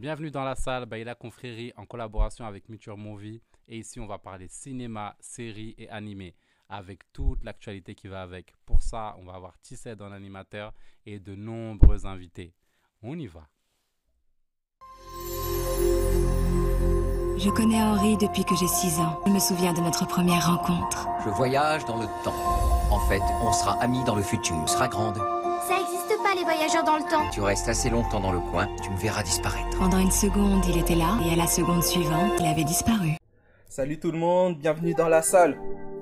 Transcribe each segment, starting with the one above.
Bienvenue dans la salle Baila Confrérie en collaboration avec Muture Movie. Et ici, on va parler cinéma, séries et animés avec toute l'actualité qui va avec. Pour ça, on va avoir Tissed en animateur et de nombreux invités. On y va. Je connais Henri depuis que j'ai 6 ans. Je me souviens de notre première rencontre. Je voyage dans le temps. En fait, on sera amis dans le futur. Tu seras grande. Les voyageurs dans le temps. Tu restes assez longtemps dans le coin, tu me verras disparaître. Pendant une seconde, il était là, et à la seconde suivante, il avait disparu. Salut tout le monde, bienvenue dans la salle.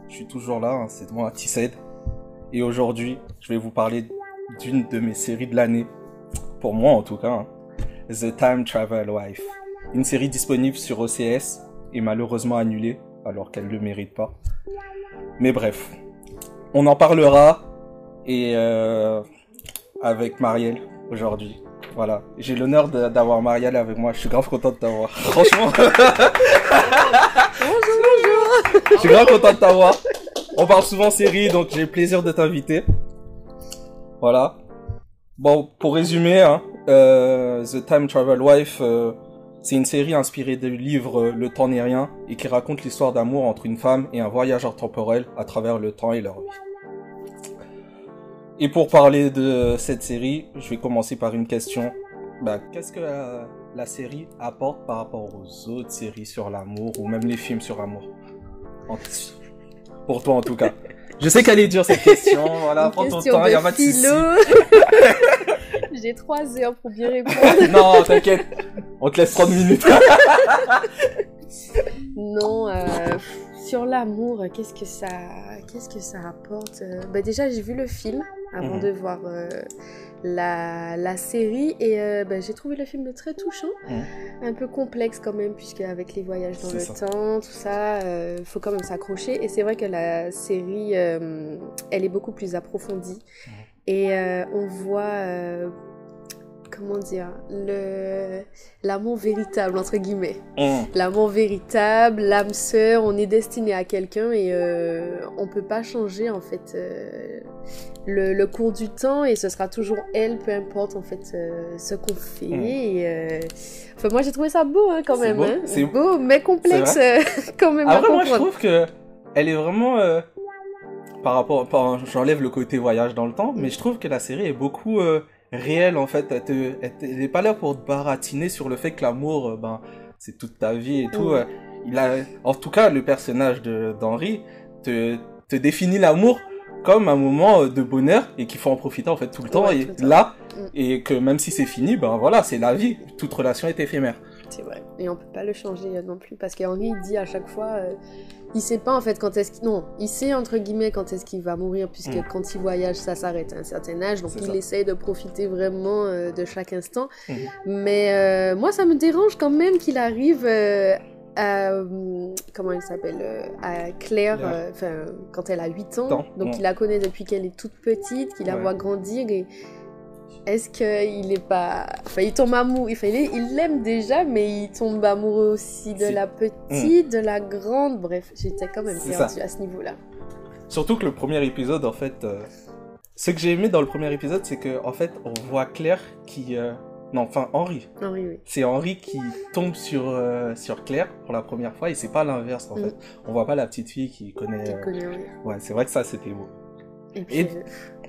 Je suis toujours là, hein, c'est moi, Tissed. Et aujourd'hui, je vais vous parler d'une de mes séries de l'année. Pour moi en tout cas. hein. The Time Travel Wife. Une série disponible sur OCS et malheureusement annulée, alors qu'elle ne le mérite pas. Mais bref, on en parlera et euh, avec Marielle aujourd'hui. Voilà, j'ai l'honneur d'avoir Marielle avec moi. Je suis grave content de t'avoir. Franchement. Je suis grave content de t'avoir. On parle souvent série, donc j'ai le plaisir de t'inviter. Voilà. Bon, pour résumer, hein, euh, The Time Travel Wife, euh, c'est une série inspirée du livre euh, Le temps n'est rien et qui raconte l'histoire d'amour entre une femme et un voyageur temporel à travers le temps et leur vie. Et pour parler de cette série, je vais commencer par une question. Bah, qu'est-ce que la, la série apporte par rapport aux autres séries sur l'amour ou même les films sur l'amour Pour toi en tout cas. Je sais qu'elle est dure cette question, voilà, prends ton temps, y a de pas de souci. J'ai trois heures pour bien répondre. non, t'inquiète, on te laisse 30 minutes. Non, euh, sur l'amour, qu'est-ce que ça, qu'est-ce que ça apporte? Euh, bah déjà, j'ai vu le film avant Mhm. de voir euh, la, la série et euh, bah, j'ai trouvé le film très touchant, un peu complexe quand même puisque avec les voyages dans le ça. temps, tout ça, euh, faut quand même s'accrocher. Et c'est vrai que la série, euh, elle est beaucoup plus approfondie Mhm. et euh, on voit. Comment dire le l'amour véritable entre guillemets Hum, l'amour véritable, l'âme sœur, on est destiné à quelqu'un et euh, on peut pas changer en fait euh, le, le cours du temps et ce sera toujours elle, peu importe en fait euh, ce qu'on fait. Et, euh, Enfin moi j'ai trouvé ça beau hein, quand même, beau, hein. c'est- beau mais complexe quand même à Après, moi, je trouve que elle est vraiment par rapport, par- j'enlève le côté voyage dans le temps, mais je trouve que la série est beaucoup euh, réelle en fait. Elle, te, elle, est pas là pour te baratiner sur le fait que l'amour, euh, ben, c'est toute ta vie et tout. Euh, il a, en tout cas, le personnage de d'Henri te, te définit l'amour comme un moment euh, de bonheur et qu'il faut en profiter en fait tout le temps et tout le temps. là Mm. et que même si c'est fini, ben voilà, c'est la vie. Toute relation est éphémère. C'est vrai. Et on peut pas le changer euh, non plus parce qu'Henri il dit à chaque fois, euh, il sait pas en fait quand est-ce qu'il... Non, il sait entre guillemets quand est-ce qu'il va mourir puisque Mm. quand il voyage ça s'arrête à un certain âge donc il ça. essaye de profiter vraiment euh, de chaque instant. Mhm. Mais euh, moi ça me dérange quand même qu'il arrive à... Comment elle s'appelle À Claire, enfin quand elle a 8 ans. Donc ouais. il la connaît depuis qu'elle est toute petite, qu'il la Ouais. voit grandir et... Est-ce qu'il est pas. Enfin, il tombe amoureux. Enfin, il l'aime déjà, mais il tombe amoureux aussi de la petite, de la grande. Bref, j'étais quand même perdue à ce niveau-là. Surtout que le premier épisode, en fait, euh, ce que j'ai aimé dans le premier épisode, c'est que en fait, on voit Claire qui, euh, non, enfin Henri. Oui. C'est Henri qui tombe sur euh, sur Claire pour la première fois et c'est pas l'inverse en Mm. fait. On voit pas la petite fille qui connaît. Qui connaît. Ouais, c'est vrai que ça c'était beau. Et puis, Et-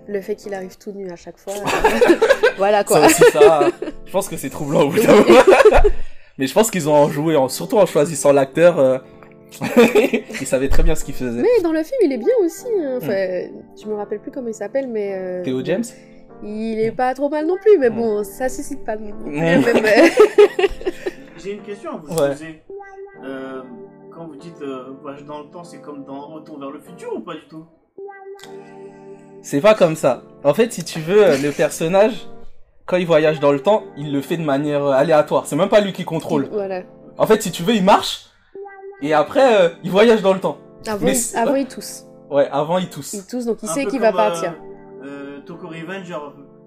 le fait qu'il arrive tout nu à chaque fois. euh, voilà quoi. Ça aussi ça, je pense que c'est troublant au bout d'un moment. Mais je pense qu'ils ont en joué, en, surtout en choisissant l'acteur. euh, ils savaient très bien ce qu'ils faisaient. Mais dans le film, il est bien aussi. hein. Enfin, je me rappelle plus comment il s'appelle, mais. euh, Mm. Théo James Il est pas trop mal non plus, mais Mm. bon, ça suscite pas non plus Mm. la même, euh, J'ai une question à vous Ouais. poser. Euh, quand vous dites euh, voyage dans le temps, c'est comme dans Retour vers le futur ou pas du tout? C'est pas comme ça. En fait, si tu veux, le personnage, quand il voyage dans le temps, il le fait de manière euh, aléatoire. C'est même pas lui qui contrôle. Voilà. En fait, si tu veux, il marche et après, euh, il voyage dans le temps. Avant, Mais il, c'est- avant, il tousse. Ouais, avant, il tousse. Il tousse, donc il Un sait qu'il va partir. Euh, euh, Tokyo Revenger,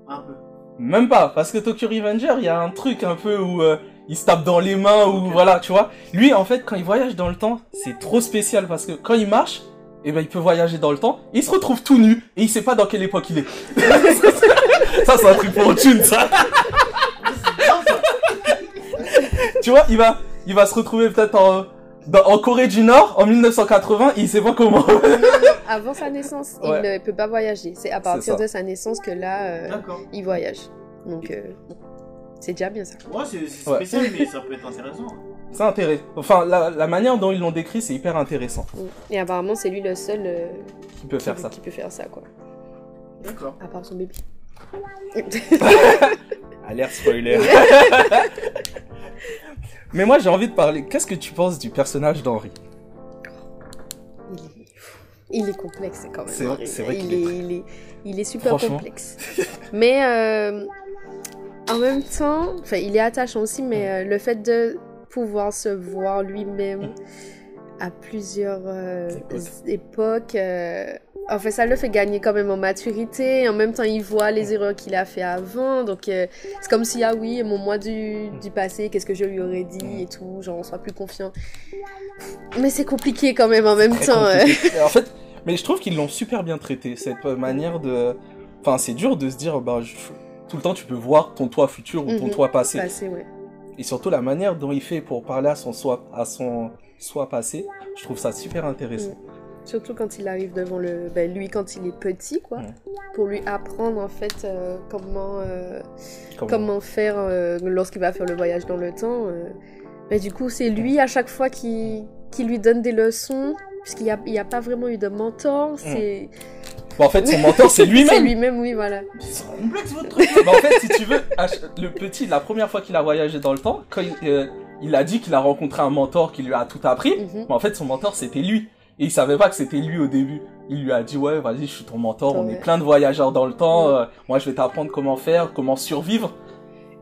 un peu. Même pas, parce que Tokyo Revenger, il y a un truc un peu où euh, il se tape dans les mains ou voilà, tu vois. Lui, en fait, quand il voyage dans le temps, c'est trop spécial parce que quand il marche, eh ben, il peut voyager dans le temps. Et il se retrouve tout nu et il sait pas dans quelle époque il est. ça, c'est un truc pour une thune, ça. tu vois, il va, il va se retrouver peut-être en, dans- en Corée du Nord en 1980, il sait pas comment. Non, non, avant sa naissance, il ne peut pas voyager. C'est à partir de sa naissance que là, euh, il voyage. Donc, euh, c'est déjà bien ça. Ouais, c'est Ouais. spécial, mais ça peut être intéressant. C'est intéressant. Enfin, la, la manière dont ils l'ont décrit, c'est hyper intéressant. Et apparemment, c'est lui le seul euh, Qui peut faire qui, ça. qui peut faire ça, quoi. D'accord. À part son bébé. Alerte spoiler. Mais moi, j'ai envie de parler. Qu'est-ce que tu penses du personnage d'Henri? Il, est... il est complexe quand même. C'est vrai- vrai il, qu'il est est, il, est, il est super complexe. mais euh, en même temps, enfin, il est attachant aussi, mais euh, le fait de pouvoir se voir lui-même à plusieurs euh, Époques. euh, en fait, ça le fait gagner quand même en maturité. En même temps, il voit les erreurs qu'il a fait avant. Donc, euh, c'est comme si, ah oui, mon moi du, du passé, qu'est-ce que je lui aurais dit et tout, genre, on soit plus confiant. Mais c'est compliqué quand même en même temps. En fait, mais je trouve qu'ils l'ont super bien traité. Cette manière de. Enfin, c'est dur de se dire, bah, je- tout le temps, tu peux voir ton toi futur ou ton Mhm. toi passé. Passé, ouais. Et surtout, la manière dont il fait pour parler à son soi, à son soi passé, je trouve ça super intéressant. Surtout quand il arrive devant le. Ben, lui, quand il est petit, quoi. Ouais. Pour lui apprendre, en fait, euh, comment, euh, Comment- comment faire euh, lorsqu'il va faire le voyage dans le temps. Ben, du coup, c'est lui, à chaque fois, qui, qui lui donne des leçons. Puisqu'il n'y a, a pas vraiment eu de mentor. C'est Bah, en fait, son mentor, c'est c'est lui-même. lui-même, oui, voilà. C'est complexe votre truc. Bah, en fait, si tu veux, le petit, la première fois qu'il a voyagé dans le temps, quand il, euh, il a dit qu'il a rencontré un mentor qui lui a tout appris, Mhm. mais en fait, son mentor, c'était lui. Et il savait pas que c'était lui au début. Il lui a dit, ouais, vas-y, je suis ton mentor, on Ouais. est plein de voyageurs dans le temps, Ouais. euh, moi, je vais t'apprendre comment faire, comment survivre.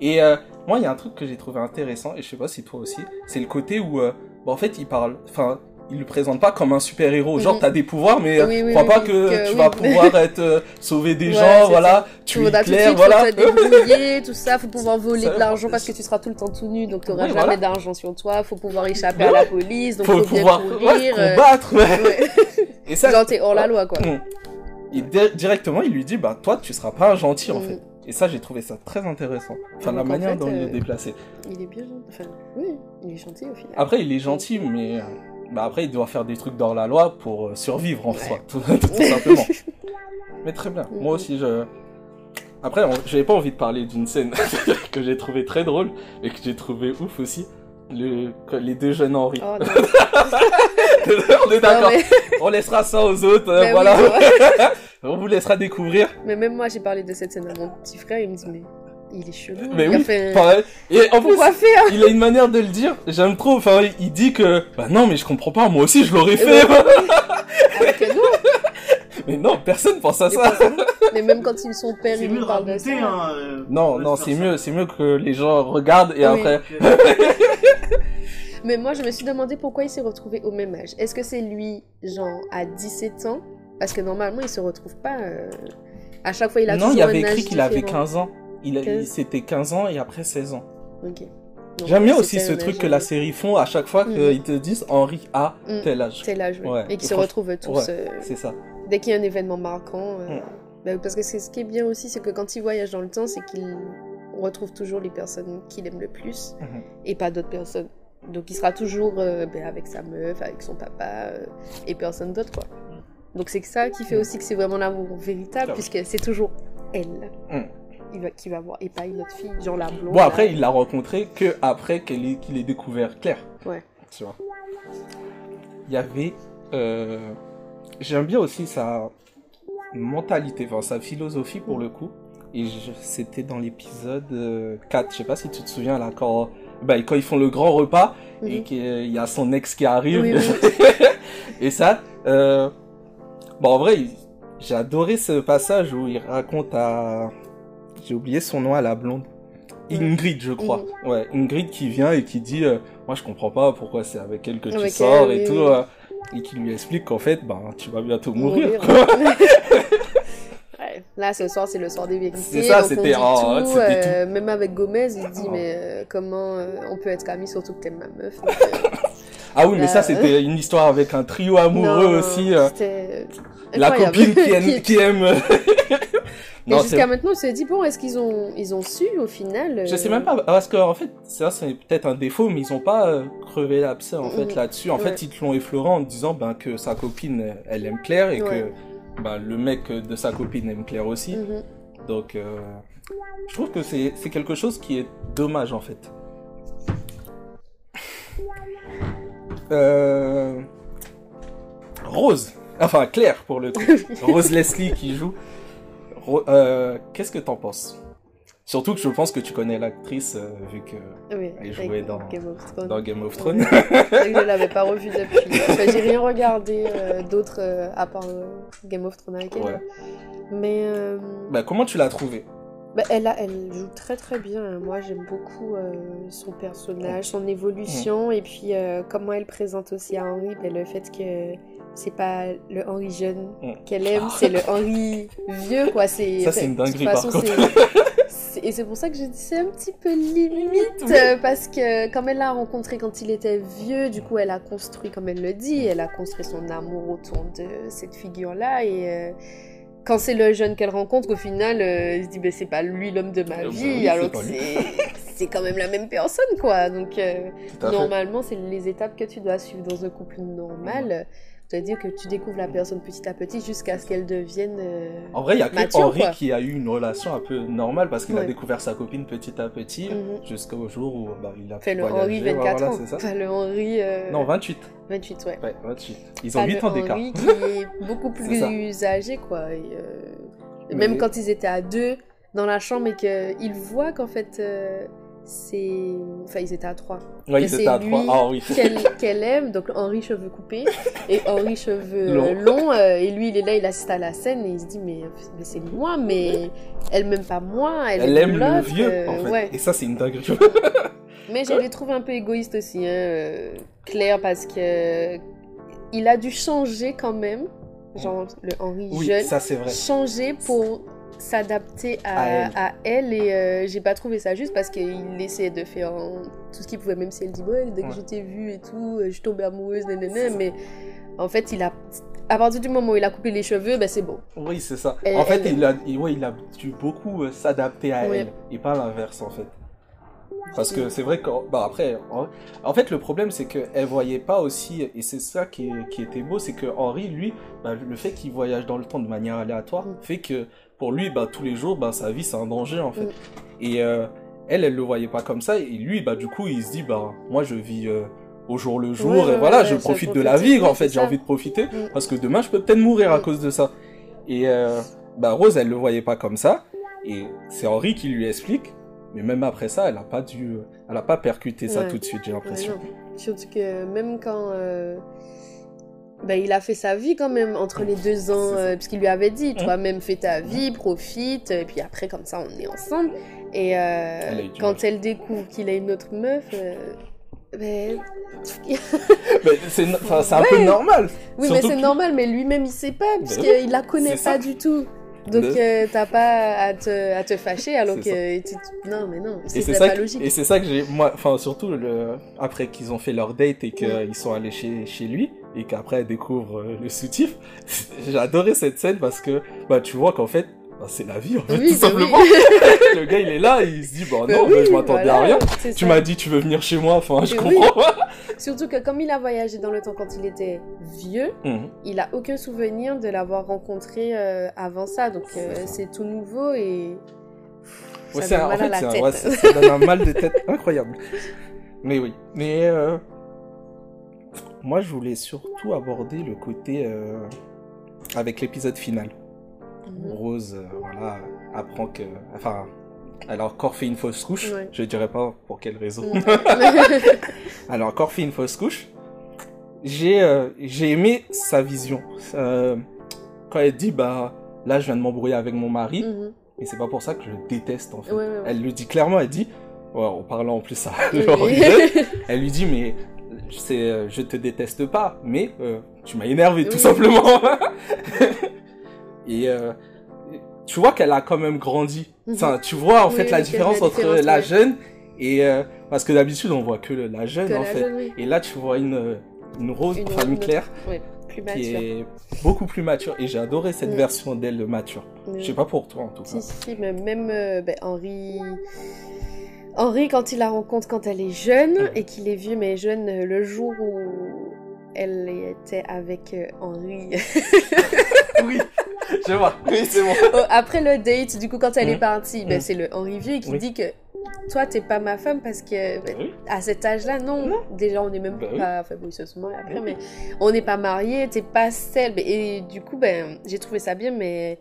Et euh, moi, il y a un truc que j'ai trouvé intéressant, et je sais pas si toi aussi, c'est le côté où, euh, bah, en fait, il parle, enfin, il le présente pas comme un super-héros. Genre, Mhm. t'as des pouvoirs, mais euh, Oui, oui, crois oui, pas que, que tu vas pouvoir être euh, sauver des Ouais, gens, voilà, tu es clair, voilà. faut te débrouiller, tout ça. Faut pouvoir voler Ça, de l'argent parce que tu seras tout le temps tout nu, donc tu n'auras Oui, jamais voilà. d'argent sur toi. Faut pouvoir échapper Ouais. à la police, donc faut faut, bien pouvoir courir. ouais, euh, combattre. ouais. ouais. Et ça, Genre, t'es hors la loi, quoi. Mm. Et di- directement, il lui dit, bah, toi, tu seras pas un gentil, en Mm. fait. Et ça, j'ai trouvé ça très intéressant. Enfin, la manière dont il est déplacé. Il est bien gentil. Enfin, oui, il est gentil au final. Après, il est gentil, mais euh, bah, après, il doit faire des trucs dans la loi pour euh, survivre en Ouais. soi, tout, tout simplement. mais très bien. Moi aussi, je. Après, on- j'avais pas envie de parler d'une scène que j'ai trouvé très drôle et que j'ai trouvé ouf aussi. Le... Les deux jeunes Henri. Oh, on est d'accord. Mais... On laissera ça aux autres. euh, mais oui, voilà. on vous laissera découvrir. Mais même moi, j'ai parlé de cette scène à mon petit frère. Il me dit, mais il est chelou. Mais il a oui, fait... pareil. Et en plus, Pourquoi faire il a une manière de le dire, j'aime trop. Enfin, il dit que, bah non, mais je comprends pas, moi aussi je l'aurais fait. Avec nous mais non, personne pense à mais ça. Mais même quand ils sont père, C'est il mieux lui de ça. hein. euh, Non, non, c'est mieux, c'est mieux que les gens regardent et Oui. après. Mais moi, je me suis demandé pourquoi il s'est retrouvé au même âge. Est-ce que c'est lui, genre, à 17 ans? Parce que normalement, il se retrouve pas. euh, À chaque fois, il a non, toujours il y avait écrit qu'il avait différent. 15 ans. Il, a- 15. il- c'était 15 ans et après 16 ans. Ok. J'aime bien aussi ce truc âge, que la série font à chaque fois Mhm. qu'ils te disent Henri a Mm. tel âge. C'est l'âge, oui. Ouais. Et qu'ils se retrouvent tous. ouais. euh, C'est ça. dès qu'il y a un événement marquant. euh, Mm. bah, parce que ce qui est bien aussi, c'est que quand il voyage dans le temps, c'est qu'il retrouve toujours les personnes qu'il aime le plus Mhm. et pas d'autres personnes. Donc il sera toujours euh, ben, avec sa meuf, avec son papa et personne d'autre quoi. Donc c'est ça qui fait Mm. aussi que c'est vraiment l'amour véritable puisque c'est toujours elle Mm. Il va, qui va voir et pas une autre fille, genre la blonde. Bon, après, il l'a rencontré que après qu'elle ait- qu'il ait découvert Claire. Ouais. Tu vois. Il y avait. euh, J'aime bien aussi sa mentalité, enfin sa philosophie pour le coup. Et je- c'était dans l'épisode euh, 4, je sais pas si tu te souviens là, quand, bah, quand ils font le grand repas et Mhm. qu'il y a son ex qui arrive. Oui, et ça, euh, bon en vrai, j'ai adoré ce passage où il raconte à... J'ai oublié son nom à la blonde. Ingrid, je crois. Ouais, Ingrid qui vient et qui dit, euh, moi je comprends pas pourquoi c'est avec elle que tu sors et tout. oui. euh, et qui lui explique qu'en fait, ben, tu vas bientôt mourir. Ouais. Là, ce soir, c'est le soir des vérités. C'est ça, c'était- oh, euh, Même avec Gomez, il dit, Oh. mais comment on peut être amis, surtout que t'aimes ma meuf. donc, Ah oui, mais ça c'était une histoire avec un trio amoureux non, aussi. la copine qui aime, qui aime Mais jusqu'à maintenant, on s'est dit, bon, est-ce qu'ils ont, ils ont su au final Je sais euh, même pas, parce que en fait, ça c'est peut-être un défaut, mais ils ont pas euh, crevé l'abcès en fait Mhm. là-dessus. En Ouais. fait, ils te l'ont effleuré en disant ben, que sa copine, elle aime Claire et Ouais. que ben, le mec de sa copine aime Claire aussi. mhm. Donc, euh, je trouve que c'est quelque chose qui est dommage en fait. Rose, enfin Claire pour le coup. Rose Leslie qui joue. Euh, Qu'est-ce que t'en penses? Surtout que je pense que tu connais l'actrice euh, vu que Oui, Elle avec jouait dans- Game of Thrones. dans Game of Thrones. C'est vrai que je l'avais pas revue depuis. Enfin, j'ai rien regardé euh, d'autre euh, à part Game of Thrones avec elle. Ouais. Mais bah, comment tu l'as trouvée? bah, elle, a, elle joue très très bien. Moi, j'aime beaucoup son personnage, son évolution, et puis comment elle présente aussi à Henri ben, le fait que c'est pas le Henri jeune Mm. qu'elle aime, c'est le Henri vieux, quoi. C'est, Ça, c'est une dinguerie, par façon, c'est- Et c'est pour ça que j'ai dit c'est un petit peu limite, euh, parce que comme elle l'a rencontré quand il était vieux, du coup, elle a construit, comme elle le dit, elle a construit son amour autour de cette figure-là, et. euh, quand c'est le jeune qu'elle rencontre, au final, euh, elle se dit ben, c'est pas lui l'homme de ma vie, alors c'est que c'est quand même la même personne, quoi. Donc, euh, normalement, c'est les étapes que tu dois suivre dans un couple normal. C'est-à-dire que tu découvres la personne petit à petit jusqu'à ce qu'elle devienne. euh, En vrai, il y a que Henri quoi. qui a eu une relation un peu normale parce qu'il a découvert sa copine petit à petit Mhm. jusqu'au jour où bah, il a Fait le voyagé, Henri ouais, 24 voilà, ans. c'est ça. Enfin, le Henri. euh, Non, 28. 28, ouais. Ouais, 28. Ils ont Pas 8 le ans d'écart. Henri qui est beaucoup plus âgé, quoi. Et, euh, Mais- Même quand ils étaient à deux dans la chambre et qu'ils voient qu'en fait, euh, c'est. Enfin, ils étaient à trois. Ouais, ils étaient à 3. lui Ah oui. Qu'elle qu'elle aime, donc Henri cheveux coupés et Henri cheveux Long. euh, longs. euh, et lui, il est là, il assiste à la scène et il se dit Mais, mais c'est moi, mais elle m'aime pas moi, elle, Elle aime le vieux, euh, en fait. ouais. Et ça, c'est une dinguerie. Mais je l'ai trouvé un peu égoïste aussi, hein, Claire, parce que il a dû changer quand même, genre le Henri oui, jeune, ça, c'est vrai. changer pour s'adapter à, À elle. à elle. et euh, j'ai pas trouvé ça juste parce qu'il essayait de faire tout ce qu'il pouvait, même si elle dit ouais, dès que Ouais. je t'ai vu et tout, euh, je suis tombée amoureuse, nanana, mais en fait, il a. À partir du moment où il a coupé les cheveux, ben c'est bon. Oui, c'est ça. Elle- en fait, elle- il, a, il- ouais, il a dû beaucoup euh, s'adapter à elle et pas l'inverse, en fait. Parce que c'est vrai que, bah après, en, en fait, le problème, c'est qu'elle voyait pas aussi, et c'est ça qui, est- qui était beau, c'est que Henri, lui, bah, le fait qu'il voyage dans le temps de manière aléatoire, Mm. fait que pour lui, bah, tous les jours, bah, sa vie, c'est un danger, en fait. Mm. Et euh, elle, elle le voyait pas comme ça, et lui, bah, du coup, il se dit, bah, moi, je vis euh, au jour le jour, Ouais, et ouais, voilà, ouais, je profite de la vie, en fait, j'ai envie de profiter, Mm. parce que demain, je peux peut-être mourir à Mm. cause de ça. Et euh, bah, Rose, elle le voyait pas comme ça, et c'est Henri qui lui explique, mais même après ça, elle a pas dû, elle a pas percuté ça tout de suite, j'ai l'impression. Surtout que même quand euh, ben, il a fait sa vie quand même entre les deux ans, euh, puisqu'il lui avait dit, Mhm. toi-même fais ta vie, profite, et puis après comme ça on est ensemble. Et euh, Elle quand mal. elle découvre qu'il a une autre meuf, euh, ben, Mais c'est, un Ouais. peu normal. oui Surtout mais c'est normal, mais lui-même il sait pas, Ben puisqu'il la connaît pas ça. du tout. Donc euh, t'as pas à te, à te fâcher alors que tu- non mais non, c'est pas ça, que- logique. et c'est ça que j'ai, moi, enfin surtout le, après qu'ils ont fait leur date et qu'ils sont allés chez, chez lui et qu'après elle découvre euh, le soutif, j'ai adoré cette scène parce que bah tu vois qu'en fait bah, c'est la vie en fait Oui, tout oui. simplement. le gars il est là et il se dit bah non oui, bah, je m'attendais voilà, à rien. Tu m'as dit tu veux venir chez moi, enfin je oui. comprends. Surtout que comme il a voyagé dans le temps quand il était vieux, Mhm. il a aucun souvenir de l'avoir rencontré euh, avant ça. Donc euh, c'est tout nouveau et Ouais, ça donne un- en mal à fait, la un- tête. ouais, ça, ça donne un mal de tête incroyable. Mais oui. Mais euh, moi, je voulais surtout aborder le côté avec l'épisode final. Mhm. Rose, euh, voilà, apprend que, enfin, elle a encore fait une fausse couche. Ouais. Je dirais pas pour quelle raison. Elle a encore fait une fausse couche. J'ai euh, j'ai aimé sa vision. Euh, quand elle dit bah là je viens de m'embrouiller avec mon mari. Mhm. Et c'est pas pour ça que je le déteste en fait. Ouais, ouais, ouais. Elle le dit clairement, elle dit, ouais, en parlant en plus à Oui. Elle lui dit mais c'est, je te déteste pas, mais euh, tu m'as énervé tout simplement. Et euh, tu vois qu'elle a quand même grandi. Mhm. Enfin, tu vois en Oui, fait oui, la différence entre la ouais. jeune et euh, parce que d'habitude on voit que le- la jeune Que en la fait. jeune, oui. Et là tu vois une une rose, Une enfin une Claire. Plus qui est beaucoup plus mature. Et j'ai adoré cette Mm. version d'elle mature. Mm. Je sais pas pour toi en tout cas. Si, si, mais même euh, ben, Henri. Henri, quand il la rencontre quand elle est jeune Mhm. et qu'il est vieux mais jeune, euh, le jour où elle était avec euh, Henri. oui, je vois. Oui, c'est bon. Oh, Après le date, du coup, quand elle Mhm. est partie, ben, Mhm. c'est le Henri vieux qui Oui. dit que toi, t'es pas ma femme parce que ben, Oui. à cet âge-là, non. Non. Déjà, on n'est même Bah oui. pas. Enfin, bon, ils se sont mariés après, mais on n'est pas mariés, t'es pas celle. Et du coup, ben, j'ai trouvé ça bien, mais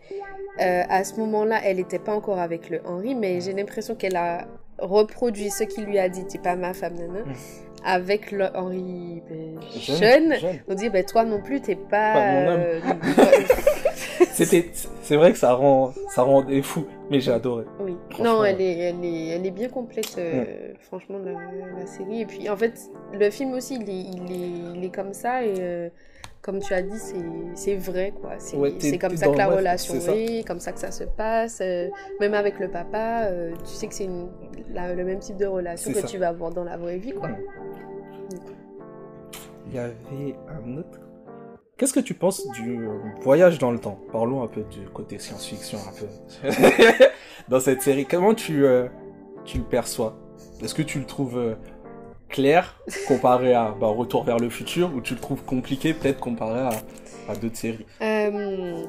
euh, à ce moment-là, elle était pas encore avec le Henri, mais j'ai l'impression qu'elle a reproduit ce qu'il lui a dit, t'es pas ma femme, nana, Mhm. avec le Henri ben, Jeune, jeune. jeune. On dit, ben, toi non plus, t'es pas. Pas mon homme. euh, C'était, c'est vrai que ça rend, ça rend des fous, mais j'ai adoré. Oui, non, elle est, elle est, elle est bien complète, euh, franchement, la, la série. Et puis, en fait, le film aussi, il est, il est, il est comme ça. Et euh, comme tu as dit, c'est, vrai, quoi. C'est, Ouais, comme ça que la relation ça. est, comme ça que ça se passe. euh, même avec le papa, euh, tu sais que c'est le même type de relation que ça. tu vas avoir dans la vraie vie, quoi. Mm. Il y avait un autre. Qu'est-ce que tu penses du voyage dans le temps? Parlons un peu du côté science-fiction, un peu. dans cette série, comment tu, euh, tu le perçois? Est-ce que tu le trouves euh, clair comparé à bah, Retour vers le futur ou tu le trouves compliqué peut-être comparé à, à d'autres séries? Euh, de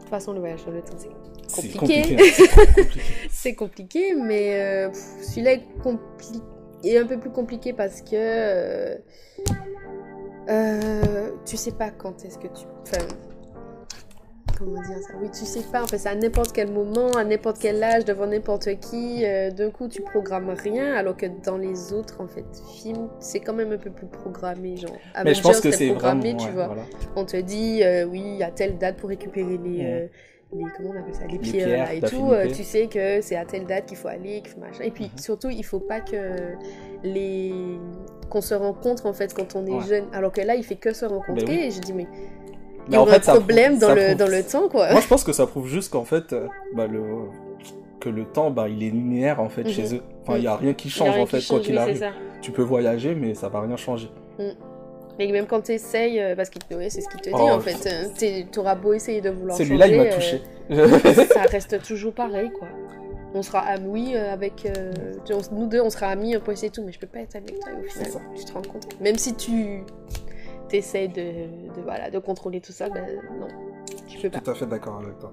toute façon, le voyage dans le temps, c'est C'est Compliqué. hein, c'est compliqué. Mais euh, celui-là est, compli- est un peu plus compliqué parce que euh, euh, tu sais pas quand est-ce que tu. Enfin, comment dire ça? Oui, tu sais pas. En fait, c'est à n'importe quel moment, à n'importe quel âge, devant n'importe qui. euh, D'un coup, tu programmes rien, alors que dans les autres, en fait, films, c'est quand même un peu plus programmé, genre. Mais je pense que c'est vraiment. programmé, tu ouais, vois. voilà. On te dit, euh, oui, il y a telle date pour récupérer les, Ouais. Les comment on appelle ça, les, Les pierres, et tout. euh, tu sais que c'est à telle date qu'il faut aller, qu'il faut machin. Et puis Mhm. surtout, il faut pas que les qu'on se rencontre en fait quand on est Ouais. jeune. Alors que là, il fait que se rencontrer. Ben oui. Et je dis mais il y fait, un problème prouve- dans le prouve- dans le temps quoi. Moi, je pense que ça prouve juste qu'en fait, euh, bah, le... que le temps, bah, il est linéaire en fait Mhm. chez eux. Enfin, il y a rien qui a change rien en fait change, quoi qu'il arrive. Tu peux voyager, mais ça va rien changer. Mais même quand tu essayes, parce qu'il ouais, c'est ce qu'il te dit Oh, en fait, euh, t'es- t'auras beau essayer de vouloir Celui-là, il m'a changer, touché. euh, ça reste toujours pareil, quoi. On sera amis euh, avec. euh, tu- nous deux, on sera amis, on peut essayer tout, mais je peux pas être avec toi. Au final, ça. tu te rends compte. Même si tu t'essayes de, de, voilà, de contrôler tout ça, ben non, tu peux pas. Tout à fait d'accord avec toi.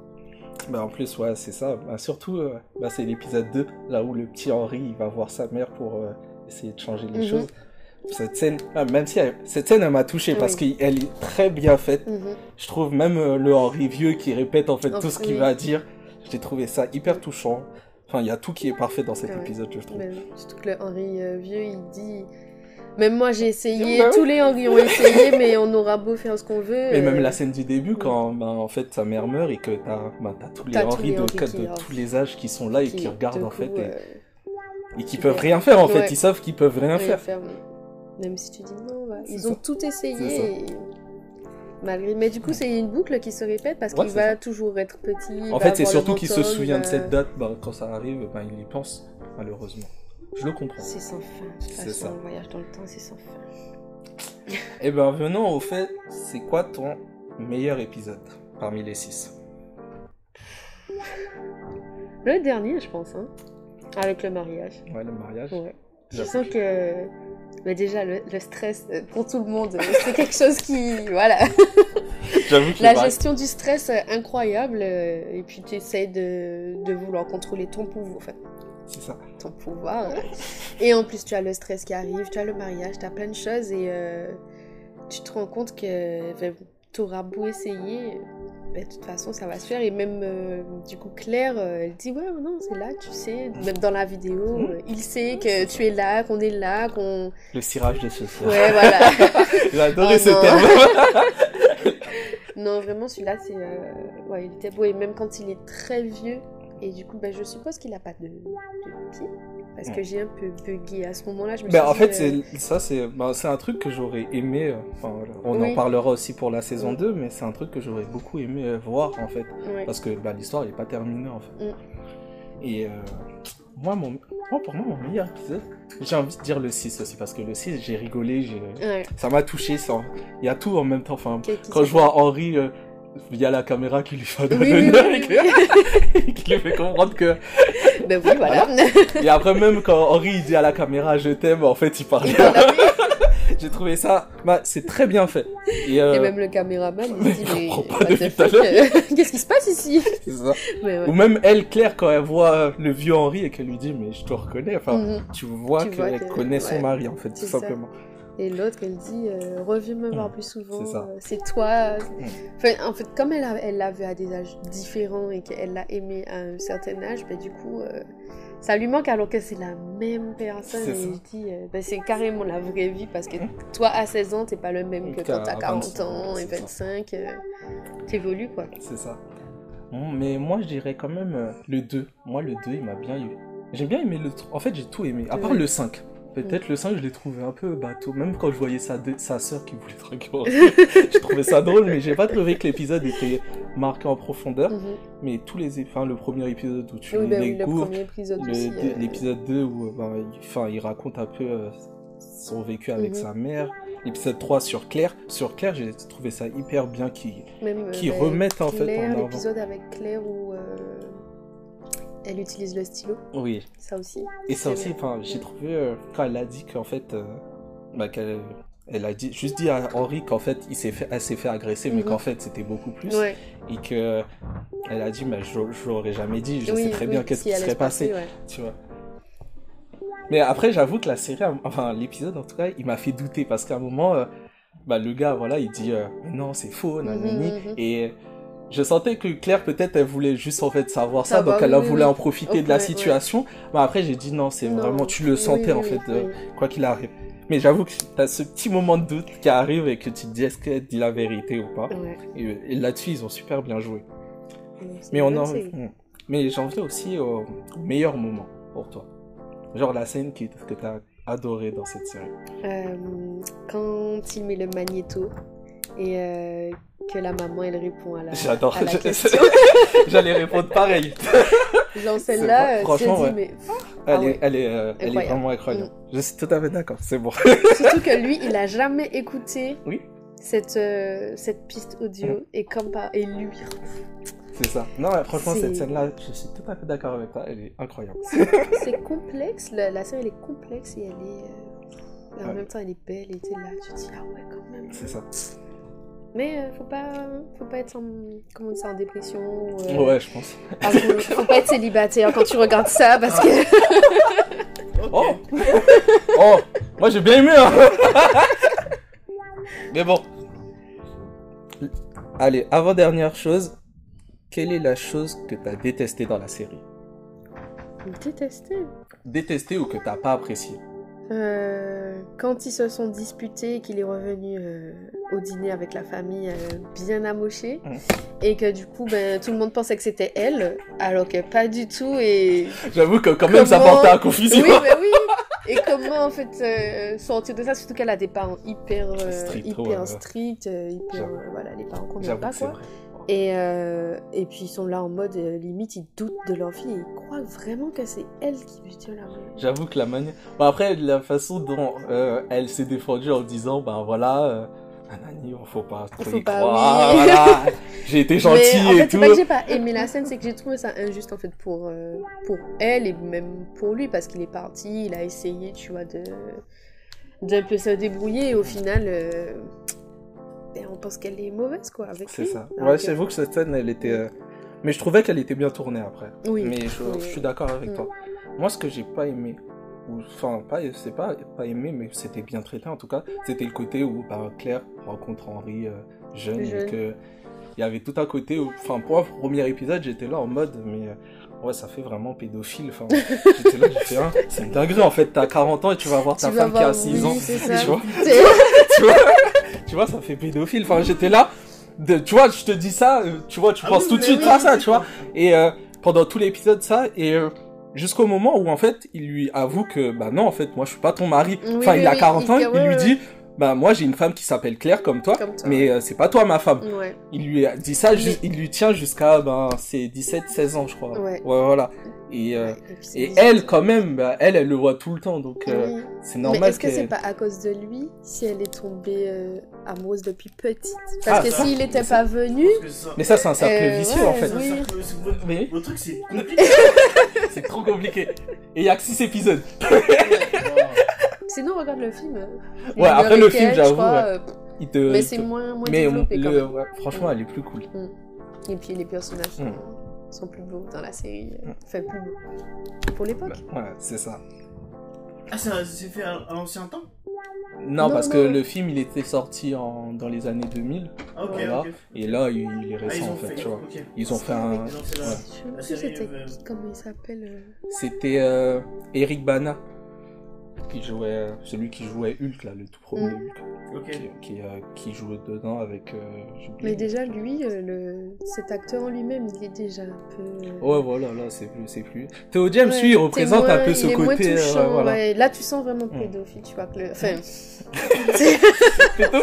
Bah, en plus, ouais, c'est ça. Bah, surtout, euh, bah, c'est l'épisode 2, là où le petit Henri il va voir sa mère pour euh, essayer de changer les Mhm. choses. Cette scène, ah, même si elle- cette scène, elle m'a touché parce Oui. qu'elle est très bien faite. Mhm. Je trouve même euh, le Henri vieux qui répète en fait Oh, tout ce qu'il oui. va dire. J'ai trouvé ça hyper touchant. Enfin, il y a tout qui est parfait dans cet Ah ouais. épisode, je trouve. Ben, surtout que le Henri euh, vieux, il dit. Même moi j'ai essayé, Bah tous les Henri ont essayé, mais on aura beau faire ce qu'on veut. Et même euh, la scène du début, quand bah, en fait sa mère meurt et que t'as bah, tous les Henri de, tous les âges qui sont là et qui, de regardent en fait et, et qui peuvent rien faire en fait. Ils savent qu'ils peuvent rien faire. Même si tu dis non. C'est ils ça. ont tout C'est essayé. et- Malgré... Mais du coup, c'est une boucle qui se répète parce Ouais, qu'il c'est va ça. toujours être petit. En fait, c'est surtout qu'il se souvient de va- cette date. Bah, quand ça arrive, bah, il y pense malheureusement. Je le comprends. C'est sans fin. De toute C'est façon, ça. le voyage dans le temps, c'est sans fin. Et ben venons au fait, c'est quoi ton meilleur épisode parmi les six? Le dernier, je pense, hein. Avec le mariage. Ouais, le mariage. Ouais. Je sens que- Mais déjà, le, le stress, euh, pour tout le monde, euh, c'est quelque chose qui. Voilà. J'avoue que La gestion du stress, euh, incroyable. Et puis, tu essaies de, de vouloir contrôler ton pouvoir. Enfin, C'est ça. ton pouvoir. euh. Et en plus, tu as le stress qui arrive, tu as le mariage, tu as plein de choses. Et euh, tu te rends compte que auras beau essayer. ben, de toute façon, ça va se faire. Et même, euh, du coup, Claire, euh, elle dit Ouais, non, c'est là, tu sais. Même dans la vidéo, Mhm. euh, il sait que tu es là, qu'on est là, qu'on. Le cirage de ce soir. Ouais, voilà. J'ai adoré Oh ce non. terme. non, vraiment, celui-là, c'est. Ouais, il était beau. Et même quand il est très vieux, et du coup, ben, je suppose qu'il n'a pas de, de pied. Parce que Ouais. j'ai un peu bugué à ce moment-là? Je me Ben, suis en dit, fait, euh, c'est ça, c'est c'est un truc que j'aurais aimé. euh, voilà, on Oui. en parlera aussi pour la saison Mm. 2, mais c'est un truc que j'aurais beaucoup aimé euh, voir en fait. Parce que bah, l'histoire n'est pas terminée en fait. Mm. Et moi, mon, moi, pour moi, mon meilleur épisode, j'ai envie de dire le 6 aussi, parce que le 6, j'ai rigolé, j'ai... Ouais. ça m'a touché, ça... il y a tout en même temps. Enfin, quand je vois Henri, euh, il y a la caméra qui lui fait Oui, oui, oui, qui lui fait comprendre que... Ben oui, voilà. Et après, même quand Henri dit à la caméra je t'aime, en fait, il oui. j'ai trouvé ça... Bah, c'est très bien fait. Et, euh, Et même le caméraman, il dit, mais euh, qu'est-ce qui se passe ici? Ça. Mais ouais. Ou même elle, Claire, quand elle voit le vieux Henri et qu'elle lui dit mais je te reconnais, enfin... Mhm. Tu vois Tu vois qu'elle que- connaît son mari, en fait, tout ça. simplement. Et l'autre, elle dit, euh, reviens me voir Mm. plus souvent. C'est euh, toi. Enfin, en fait, comme elle, l'a vu à des âges différents et qu'elle l'a aimé à un certain âge, ben, du coup, euh, ça lui manque alors que c'est la même personne. Et ça. je dis, ben, c'est carrément la vraie vie parce que toi, à 16 ans, t'es pas le même que quand t'as 40 25 ans et c'est ça. 25. euh, T'évolues, quoi. C'est ça. Mais moi, je dirais quand même le 2. Moi, le 2, il m'a bien eu. J'ai bien aimé le 3. En fait, j'ai tout aimé. À part le 5. Peut-être le 5, je l'ai trouvé un peu bateau. Même quand je voyais sa, sœur qui voulait draguer je trouvais ça drôle, mais j'ai pas trouvé que l'épisode était marqué en profondeur. Mhm. Mais tous les. Enfin, le premier épisode où tu Oui, ben découvres. euh, L'épisode 2 où euh, ben, il, enfin, il raconte un peu euh, son vécu avec Mhm. sa mère. L'épisode 3 sur Claire. Sur Claire, j'ai trouvé ça hyper bien qui qui ben, remettent en fait en avant. l'épisode avec Claire où elle utilise le stylo, Oui. ça aussi. Et ça aussi, enfin, j'ai trouvé euh, quand elle a dit qu'en fait, euh, bah, qu'elle elle a dit juste dit à Henri qu'en fait, il s'est fait, elle s'est fait agresser, mais Mhm. qu'en fait, c'était beaucoup plus. Ouais. Et que elle a dit, mais je, je l'aurais jamais dit. Je Oui, sais très oui, bien qu'est-ce qui serait passé, ouais. tu vois. Mais après, j'avoue que la série, enfin l'épisode en tout cas, il m'a fait douter parce qu'à un moment, euh, bah, le gars, voilà, il dit euh, non, c'est faux, nanani. Mhm, mhm. Et je sentais que Claire, peut-être, elle voulait juste en fait savoir ça, Savoir, donc elle oui, a oui, voulu oui. en profiter de la ouais. situation. Mais après, j'ai dit non, c'est vraiment, tu le sentais Oui, en fait, euh, quoi qu'il arrive. Mais j'avoue que t'as ce petit moment de doute qui arrive et que tu te dis est-ce qu'elle dit la vérité ou pas? Ouais. Et, et là-dessus, ils ont super bien joué. Mais on en, mais j'en viens aussi au, meilleur moment pour toi. Genre la scène qui, que t'as adoré dans cette série. Euh, quand il met le magnéto et euh, que la maman elle répond à la, J'adore. à la Je- question. J'allais répondre pareil. Genre celle-là, euh, franchement, dis, ouais. mais Elle, Ah ouais. est, elle, est, euh, elle est Incroyable. vraiment incroyable. Je suis tout à fait d'accord, c'est bon. surtout que lui, il a jamais écouté Oui. cette, euh, cette piste audio Mm. et comme par... et lui, C'est ça. Non, ouais, franchement, C'est- cette scène-là, je suis tout à fait d'accord avec toi. Elle est incroyable. c'est complexe, la, la série elle est complexe et elle est... euh, et en Ouais. même temps elle est belle et t'es là, tu te dis ah ouais quand même. C'est ça. Mais euh, faut pas, faut pas être en, comment on dit ça, en dépression. euh, Ouais, je pense. ah, faut, faut pas être célibataire quand tu regardes ça parce que Oh Oh Moi, j'ai bien aimé, hein Mais bon. Allez, avant-dernière chose. Quelle est la chose que t'as détestée dans la série? Détesté. Détestée ou que t'as pas appréciée Euh, quand ils se sont disputés qu'il est revenu euh, au dîner avec la famille euh, bien amoché Mm. et que du coup ben, tout le monde pensait que c'était elle alors que pas du tout et J'avoue que quand même, ça portait à confusion. oui ben oui et comment en fait sortir de ça surtout qu'elle a des parents hyper hyper ouais. stricts hyper voilà les parents qu'on n'aime pas quoi. Et euh, et puis ils sont là en mode euh, limite ils doutent de leur fille et ils croient vraiment que c'est elle qui lui tient la main J'avoue que la manière. Bon, après, la façon dont euh, elle s'est défendue en disant, ben voilà, Anani, faut pas trop Faut y pas, croire, oui. voilà, j'ai été gentil mais en et fait, c'est tout. pas que j'ai pas aimé la scène, c'est que j'ai trouvé ça injuste en fait pour, pour elle et même pour lui parce qu'il est parti, il a essayé, tu vois, de d'un peu se débrouiller et au final, ben, on pense qu'elle est mauvaise quoi avec C'est ça. Ouais, que- j'avoue que cette scène, elle était. euh, Mais je trouvais qu'elle était bien tournée après. Oui. Mais je, Oui. je suis d'accord avec Mm. toi. Moi, ce que j'ai pas aimé, ou enfin, pas, c'est pas, pas aimé, mais c'était bien traité en tout cas, c'était le côté où bah, Claire rencontre Henri euh, jeune, et Jeune. que il y avait tout un côté où, enfin, pour un premier épisode, j'étais là en mode, mais euh, ouais, ça fait vraiment pédophile. Enfin, j'étais là, j'ai fait, hein, c'est une dinguerie en fait, t'as 40 ans et tu vas voir ta Tu femme qui a voir, 6 oui, ans. Tu vois tu vois, tu vois, ça fait pédophile. Enfin, j'étais là. De, tu vois, je te dis ça, euh, tu vois, tu Ah penses oui, tout de suite oui, à ça, tu vois. Et euh, pendant tout l'épisode, ça, et euh, jusqu'au moment où, en fait, il lui avoue que, bah non, en fait, moi, je suis pas ton mari. Oui, enfin, oui, il a oui, 40 il ans, il ouais, lui dit, bah moi j'ai une femme qui s'appelle Claire comme toi, Comme toi. mais euh, c'est pas toi ma femme. Ouais. Il lui a dit ça, Mais- il lui tient jusqu'à ben ses 17 16 ans je crois. Ouais. voilà. Et euh, Ouais, et elle quand même bah, elle elle le voit tout le temps donc euh, Oui. c'est Mais normal est-ce que c'est pas à cause de lui si elle est tombée euh, amoureuse depuis petite Ah, Parce que s'il n'était pas venu, Mais ça c'est un cercle Euh, vicieux ouais, en fait. oui. Mais- Votre truc, c'est compliqué. C'est trop compliqué. Et il y a que 6 épisodes. sinon regarde le film. euh, Ouais, après le film, j'avoue, ouais. euh, Il te Mais c'est te- moins, moins mais développé quand le même. ouais, franchement elle est plus cool. Et puis les personnages sont, Mm. sont plus beaux dans la série. euh, Mm. Enfin, plus beaux. Pour l'époque. Bah, voilà, c'est ça. Ah, ça c'est fait à l'ancien temps? Non, Non, parce non. que le film il était sorti en, dans les années 2000 Ah, ok, Voilà. et là il, il est Ah, récent en fait, fait, tu vois. Ils ont fait un. Ouais. Je sais série, c'était euh, qui- comment il s'appelle. euh, C'était euh, Eric Bana qui jouait, celui qui jouait Hulk là, le tout premier Mm. Hulk, qui, qui, euh, qui jouait dedans avec. euh. Mais déjà, lui, euh, le... cet acteur en lui-même, il est déjà un peu. Ouais, voilà, là c'est plus, c'est plus. Théo James, Ouais, lui, il représente un peu ce côté. euh, touchant, voilà. ouais. Là, tu sens vraiment Mm. pédophile, tu vois que le. Enfin.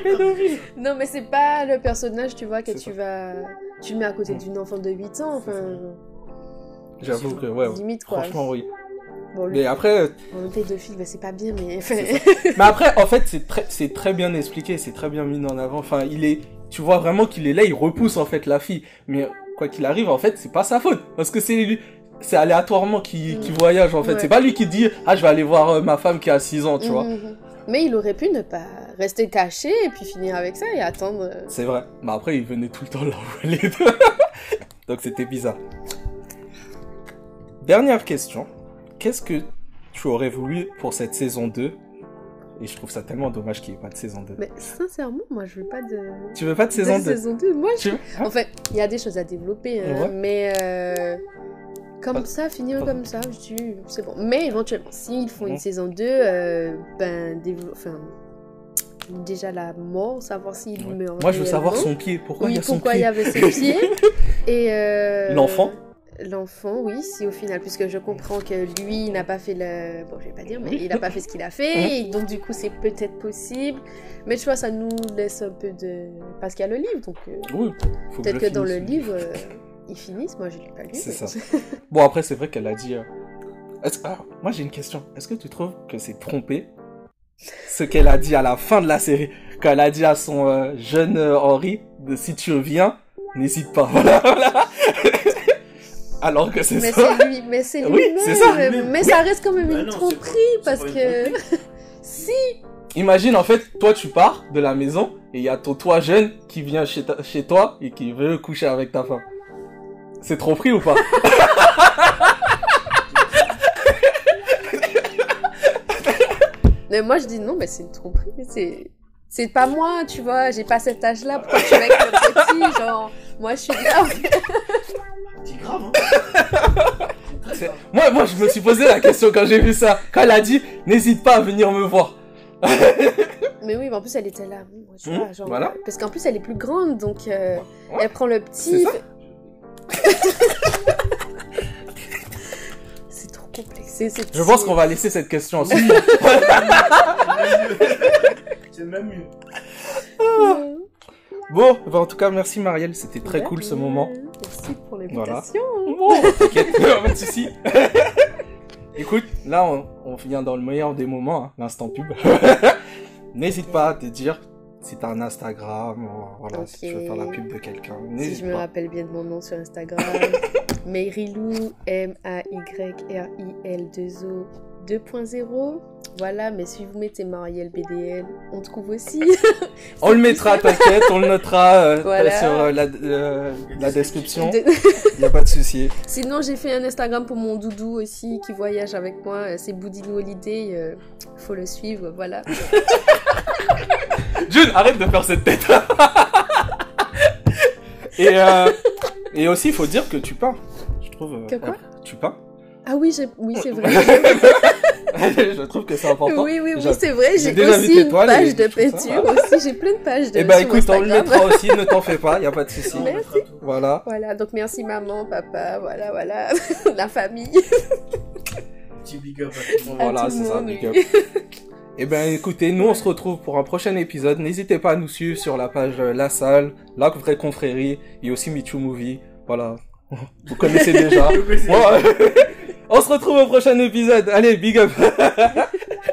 Pédophile. non, mais c'est pas le personnage, tu vois, que tu ça. vas. Tu le mets à côté Mm. d'une enfant de 8 ans, enfin. J'avoue que, ouais, ouais. Limite, quoi. franchement, oui. Bon, Mais après, pédophile, bah, c'est pas bien, mais. Mais après, en fait, c'est très, c'est très bien expliqué, c'est très bien mis en avant. Enfin, il est, tu vois vraiment qu'il est là, il repousse en fait la fille. Mais quoi qu'il arrive, en fait, c'est pas sa faute, parce que c'est lui, c'est aléatoirement qui, qui Mm. voyage en fait. Ouais. C'est pas lui qui dit, ah, je vais aller voir euh, ma femme qui a 6 ans, tu vois. Mhm. Mais il aurait pu ne pas rester caché et puis finir avec ça et attendre. euh, C'est vrai. Mais après, il venait tout le temps là où elle est. Donc c'était bizarre. Dernière question. Qu'est-ce que tu aurais voulu pour cette saison 2 Et je trouve ça tellement dommage qu'il n'y ait pas de saison 2. Mais sincèrement, moi, je veux pas de. Tu veux pas de saison de 2 saison 2. Moi, je... Hein En fait, il y a des choses à développer, hein, Ouais. mais euh, comme ça, finir comme ça, je dis, c'est bon. Mais éventuellement, s'ils font une saison 2, euh, ben, dévelop- enfin, déjà la mort, savoir s'il Ouais. meurt. Moi, je veux savoir son pied. Pourquoi oui, il y a son pourquoi pied? il y avait ses pieds. Et euh, L'enfant? L'enfant, oui, si au final, puisque je comprends que lui il n'a pas fait le. Bon, je vais pas dire, mais il n'a pas fait ce qu'il a fait, et donc du coup, c'est peut-être possible. Mais tu vois, ça nous laisse un peu de. Parce qu'il y a le livre, donc euh, Oui, peut-être que dans le livre, euh, ils finissent. Moi, je l'ai pas lu. C'est mais- ça. Bon, après, c'est vrai qu'elle a dit. euh, moi, j'ai une question. Est-ce que tu trouves que c'est trompé ce qu'elle a dit à la fin de la série? Quand elle a dit à son euh, jeune Henri de si tu reviens, n'hésite pas. Voilà, voilà. Alors que c'est Mais ça. c'est lui, mais c'est Oui, lui-même. c'est ça. Mais ça reste quand même Bah une non, c'est tromperie pas- parce que si Imagine, en fait, toi, tu pars de la maison et il y a ton toi jeune qui vient chez, ta- chez toi et qui veut coucher avec ta femme. C'est tromperie ou pas? Mais moi, je dis non, mais c'est une tromperie. C'est. C'est pas moi, tu vois, j'ai pas cet âge-là, pourquoi tu es avec le petit, genre, moi je suis grave, je me suis posé la question quand j'ai vu ça. Quand elle a dit, n'hésite pas à venir me voir. Mais oui, mais en plus elle était là, Mmh, vois, genre, voilà. parce qu'en plus elle est plus grande, donc euh, Ouais. elle prend le petit. C'est trop complexé, Je pense qu'on va laisser cette question en suspens. C'est même mieux. Bon, bah, en tout cas, merci Marielle, c'était très cool ce moment. Merci pour Voilà. l'invitation. Bon, t'inquiète, pas de soucis. Écoute, là, on, on vient dans le meilleur des moments, hein, l'instant pub. N'hésite pas à te dire si t'as un Instagram, euh, voilà, si tu veux faire la pub de quelqu'un. Si je me rappelle bien de mon nom sur Instagram, Mayrylou, M-A-Y-R-I-L 2O 2.0. Voilà, mais si vous mettez Marielle BDL, on trouve aussi. On le mettra, t'inquiète, on le notera euh, Voilà. sur euh, la, euh, la description. De- Y a pas de souci. Sinon, j'ai fait un Instagram pour mon doudou aussi qui voyage avec moi. euh, C'est Boudilou Holiday. euh, faut le suivre, voilà. Jude, arrête de faire cette tête. et, euh, et aussi, il faut dire que tu peins. Je trouve. euh, Que quoi? Tu peins. Ah oui, j'ai- oui c'est vrai. je trouve que c'est important. oui, oui, oui, c'est vrai. j'ai J'ai déjà vu aussi une page de peinture aussi. J'ai plein de pages de Eh ben écoute, on le mettra aussi, ne t'en fais pas, y a pas de souci. Merci. Voilà. Voilà, donc merci maman, papa, voilà, voilà, la famille. Petit big up à tout le monde. Voilà, c'est ça, big up. Eh ben écoutez, nous on se retrouve pour un prochain épisode. N'hésitez pas à nous suivre sur la page euh, La Salle, La Vraie Confrérie et aussi Michu Movie. Voilà. Vous connaissez déjà. on se retrouve au prochain épisode. Allez, big up.